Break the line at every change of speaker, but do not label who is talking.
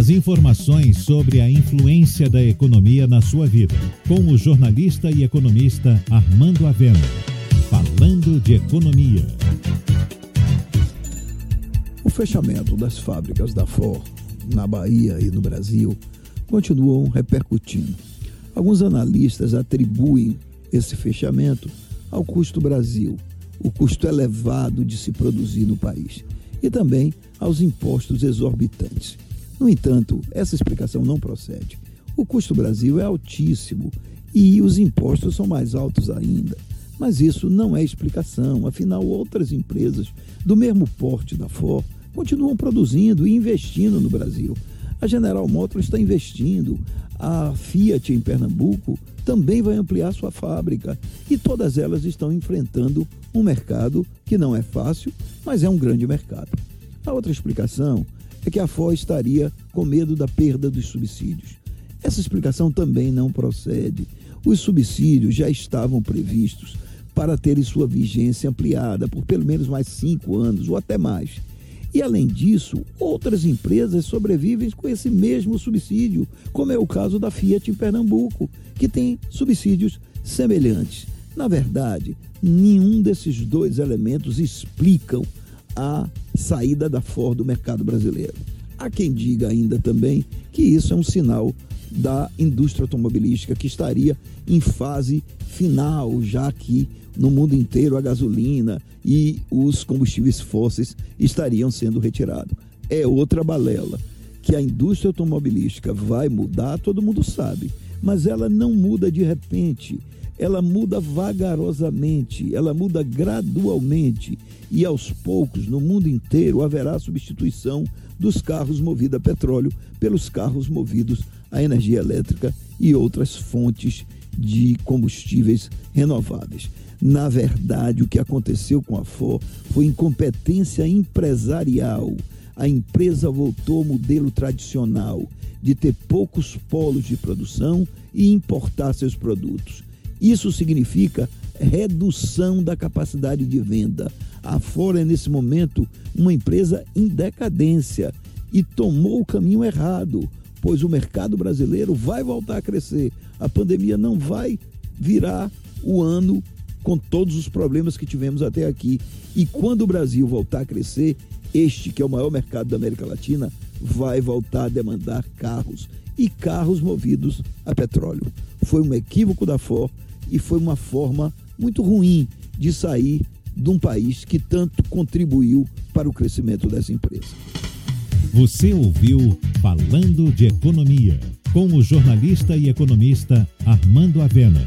As informações sobre a influência da economia na sua vida, com o jornalista e economista Armando Avena. Falando de economia.
O fechamento das fábricas da Ford na Bahia e no Brasil continuam repercutindo. Alguns analistas atribuem esse fechamento ao custo Brasil, o custo elevado de se produzir no país, e também aos impostos exorbitantes. No entanto, essa explicação não procede. O custo Brasil é altíssimo e os impostos são mais altos ainda. Mas isso não é explicação, afinal, outras empresas do mesmo porte da Ford continuam produzindo e investindo no Brasil. A General Motors está investindo, a Fiat em Pernambuco também vai ampliar sua fábrica e todas elas estão enfrentando um mercado que não é fácil, mas é um grande mercado. A outra explicação é que a FO estaria com medo da perda dos subsídios. Essa explicação também não procede. Os subsídios já estavam previstos para terem sua vigência ampliada por pelo menos mais cinco anos ou até mais. E, além disso, outras empresas sobrevivem com esse mesmo subsídio, como é o caso da Fiat em Pernambuco, que tem subsídios semelhantes. Na verdade, nenhum desses dois elementos explicam a saída da Ford do mercado brasileiro. Há quem diga ainda também que isso é um sinal da indústria automobilística que estaria em fase final, já que no mundo inteiro a gasolina e os combustíveis fósseis estariam sendo retirados. É outra balela. Que a indústria automobilística vai mudar, todo mundo sabe, mas ela não muda de repente ela muda vagarosamente, ela muda gradualmente e aos poucos no mundo inteiro haverá substituição dos carros movidos a petróleo pelos carros movidos a energia elétrica e outras fontes de combustíveis renováveis. Na verdade, o que aconteceu com a Ford foi incompetência empresarial. A empresa voltou ao modelo tradicional de ter poucos polos de produção e importar seus produtos. Isso significa redução da capacidade de venda. A Ford é, nesse momento, uma empresa em decadência e tomou o caminho errado, pois o mercado brasileiro vai voltar a crescer. A pandemia não vai virar o ano com todos os problemas que tivemos até aqui. E quando o Brasil voltar a crescer, este, que é o maior mercado da América Latina, vai voltar a demandar carros e carros movidos a petróleo. Foi um equívoco da Ford e foi uma forma muito ruim de sair de um país que tanto contribuiu para o crescimento dessa empresa.
Você ouviu Falando de Economia, com o jornalista e economista Armando Avena.